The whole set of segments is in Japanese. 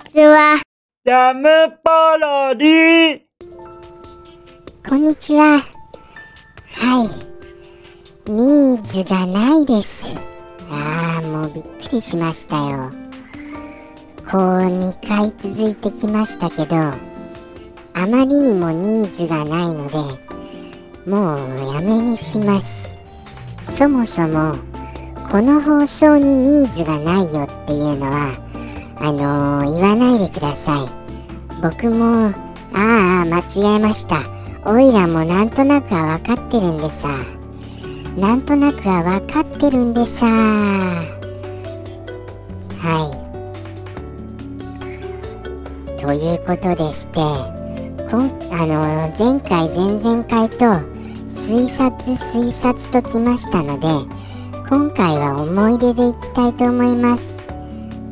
ちは。ジャムパロディこんにちは。はい。ニーズがないです。ああ、もうびっくりしましたよ。こう2回続いてきましたけど、あまりにもニーズがないので、もうやめにします。そもそも、この放送にニーズがないよっていうのは、あのー言わないでください。僕も、ああ、間違えました。オイラもなんとなくは分かってるんでさ。なんとなくは分かってるんでさ。はい。ということでして、こんあの前回、前々回と推察、推察ときましたので、今回は思い出でいきたいと思います。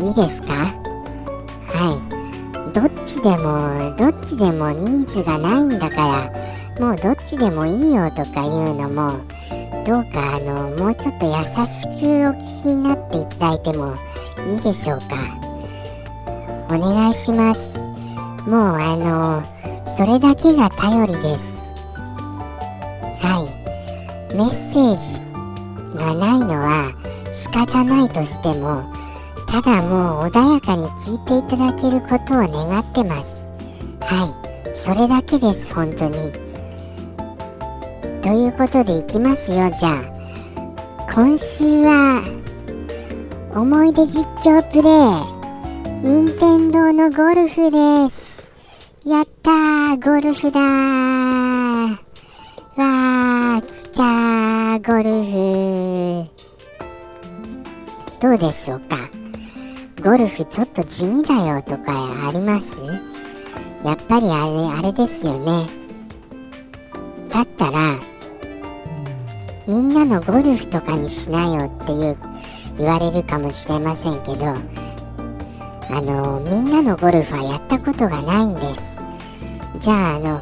いいですか？どっちでも、どっちでもニーズがないんだから、もうどっちでもいいよとかいうのも、どうかあの、もうちょっと優しくお聞きになっていただいてもいいでしょうか。お願いします。もうあの、それだけが頼りです。はい。メッセージがないのは仕方ないとしても、ただもう穏やかに聞いていただけることを願ってます。はい。それだけです、本当に。ということでいきますよ、じゃあ。今週は、思い出実況プレイ、任天堂のゴルフです。やったー、ゴルフだー。わー、来たー、ゴルフ。どうでしょうか？ゴルフちょっと地味だよとかあります？やっぱりあれ、あれですよね。だったら、みんなのゴルフとかにしなよっていう言われるかもしれませんけど、あの、みんなのゴルフはやったことがないんです。じゃあ、あの、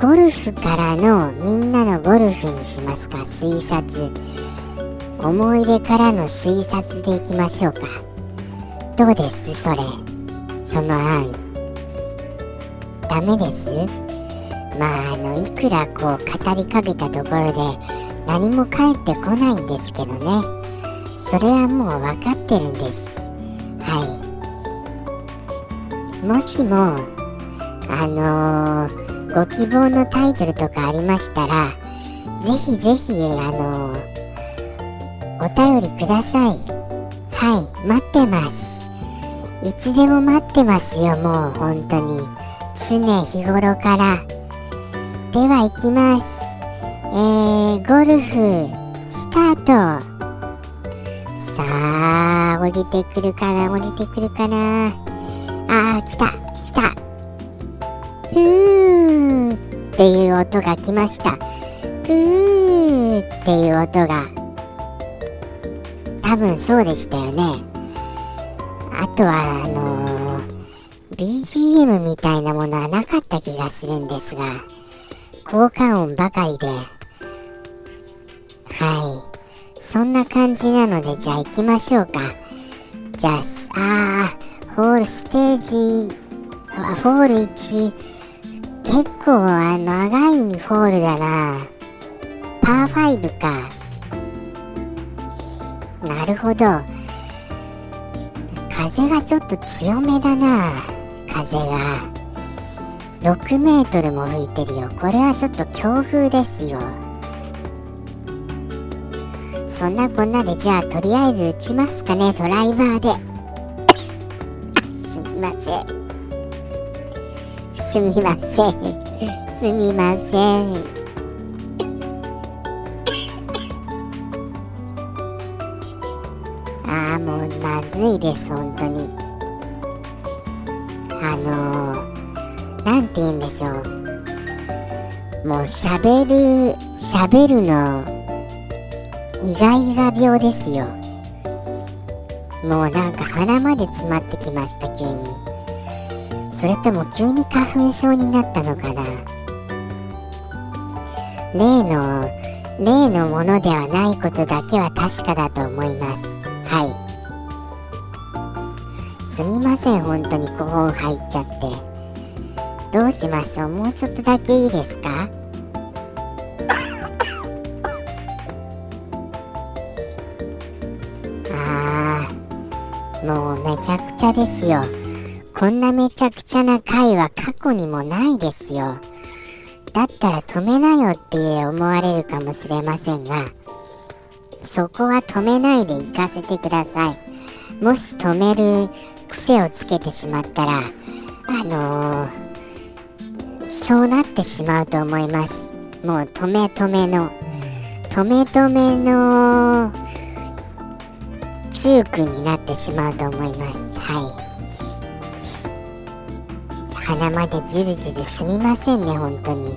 ゴルフからのみんなのゴルフにしますか、推察。思い出からの推察でいきましょうか。どうです？それ。その案。ダメです？まあ、あの、いくらこう語りかけたところで何も返ってこないんですけどね。それはもう分かってるんです。はい。もしも、あのーご希望のタイトルとかありましたら、ぜひぜひ、あのーお便りください。はい、待ってます。いつでも待ってますよ、もう本当に。常日頃から。では行きます。えー、ゴルフ、スタート。さあ、降りてくるかな、降りてくるかな。あー、来た、来た。ふーっていう音が来ました。ふーっていう音が。多分そうでしたよね。あとは、あのー BGM みたいなものはなかった気がするんですが、効果音ばかりで、はい。そんな感じなので、じゃあ行きましょうか。じゃあ、あー、ホールステージ、ホール1、結構あの長いにホールだな。パー5か。なるほど。風がちょっと強めだな。風が。6メートルも吹いてるよ。これはちょっと強風ですよ。そんなこんなで、じゃあとりあえず打ちますかね、ドライバーで。すみません。すみません。すみません。ずいです、本当に。あのー、て言うんでしょう。もう喋る、喋るの、意外が病ですよ。もうなんか鼻まで詰まってきました、急に。それとも急に花粉症になったのかな。例の、例のものではないことだけは確かだと思います。はい。ません本当にここ入っちゃって。どうしましょう？もうちょっとだけいいですか？あーもうめちゃくちゃですよ。こんなめちゃくちゃな回は過去にもないですよ。だったら止めなよって思われるかもしれませんがそこは止めないで行かせてください。もし止める癖をつけてしまったらあのー、そうなってしまうと思います。もう止め止めの止め止めの中君になってしまうと思います。はい。鼻までジュルジュルすみませんね本当に。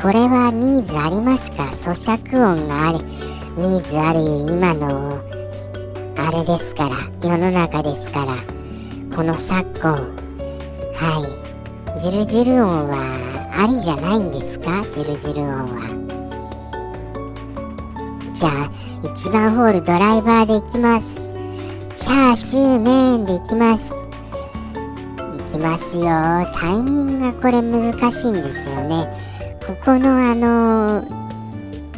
これはニーズありますか？咀嚼音があるニーズある今のあれですから世の中ですからこの昨今はい。ジュルジュル音はありじゃないんですか？ジュルジュル音は。じゃあ1番ホールドライバーでいきます。チャーシュー麺でいきます。いきますよ。タイミングがこれ難しいんですよね。ここのあの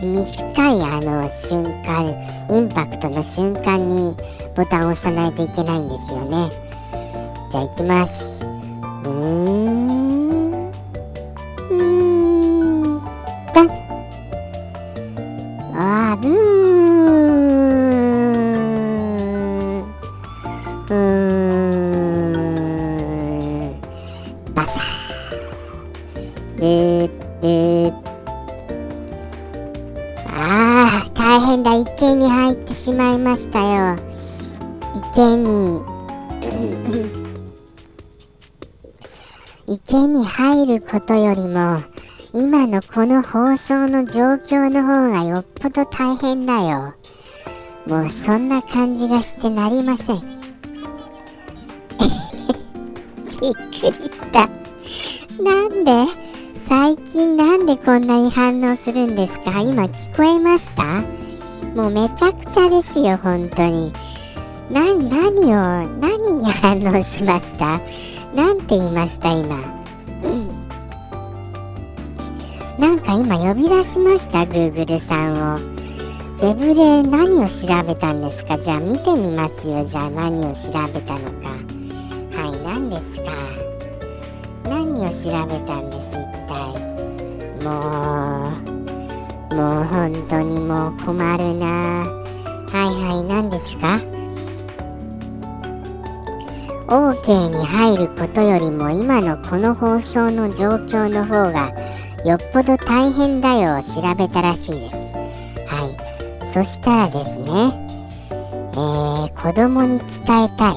短いあの瞬間インパクトの瞬間にボタンを押さないといけないんですよね。じゃあいきます。うーん。うーん。だあブー。ンことよりも今のこの放送の状況の方がよっぽど大変だよ。もうそんな感じがしてなりません。びっくりした。なんで？最近なんでこんなに反応するんですか？今聞こえました？もうめちゃくちゃですよ本当に。な何を何に反応しました？なんて言いました今、なんか今呼び出しました Google さんを。ウェブで何を調べたんですか？じゃあ見てみますよ。じゃあ何を調べたのか。はい何ですか？何を調べたんです一体。もうもう本当にもう困るな。はいはい何ですか？OK に入ることよりも今のこの放送の状況の方がよっぽど大変だよ調べたらしいです。はい。そしたらですねえー、子供に伝えたい。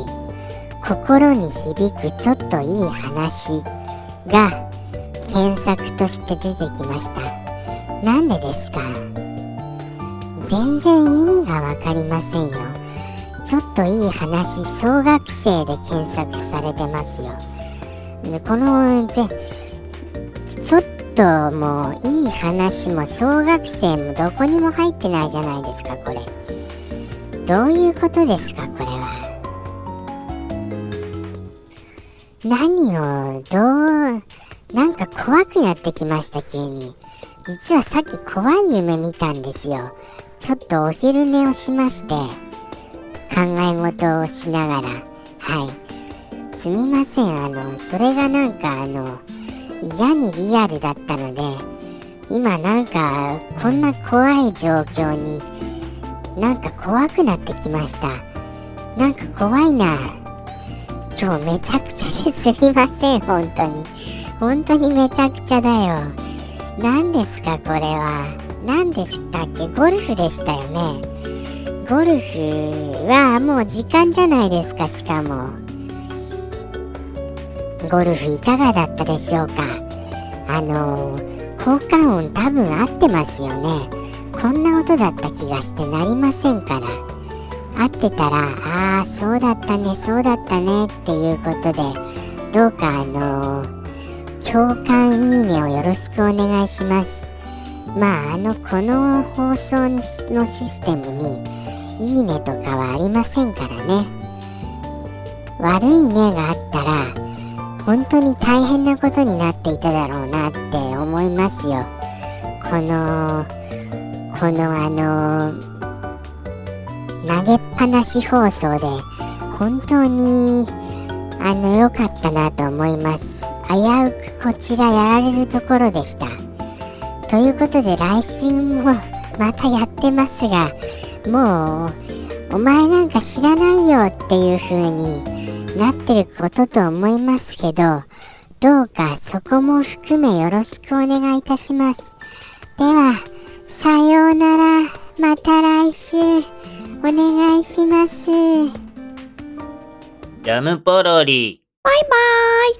心に響くちょっといい話が検索として出てきました。なんでですか？全然意味がわかりませんよ。ちょっといい話小学生で検索されてますよ。でこのぜちょっともういい話も小学生もどこにも入ってないじゃないですかこれ。どういうことですかこれは。何をどうなんか怖くなってきました急に。実はさっき怖い夢見たんですよ。ちょっとお昼寝をしまして考え事をしながら。はい。すみませんあのそれがなんかあの嫌にリアルだったので今なんかこんな怖い状況になんか怖くなってきました。なんか怖いな。今日めちゃくちゃですみません本当に。本当にめちゃくちゃだよ。何ですかこれは。何でしたっけ？ゴルフでしたよね。ゴルフはもう時間じゃないですかしかも。ゴルフいかがだったでしょうか？あの効果音多分合ってますよね。こんな音だった気がしてなりませんから。合ってたらああそうだったねそうだったねっていうことでどうかあの共感いいねをよろしくお願いします。まああのこの放送のシステムにいいねとかはありませんからね。悪いねがあったら本当に大変なことになっていただろうなって思いますよ。このこのあの投げっぱなし放送で本当にあの良かったなと思います。危うくこちらやられるところでした。ということで来週もまたやってますがもうお前なんか知らないよっていう風になってることと思いますけどどうかそこも含めよろしくお願いいたします。ではさようなら。また来週。お願いします。ジャムポロリ。バイバーイ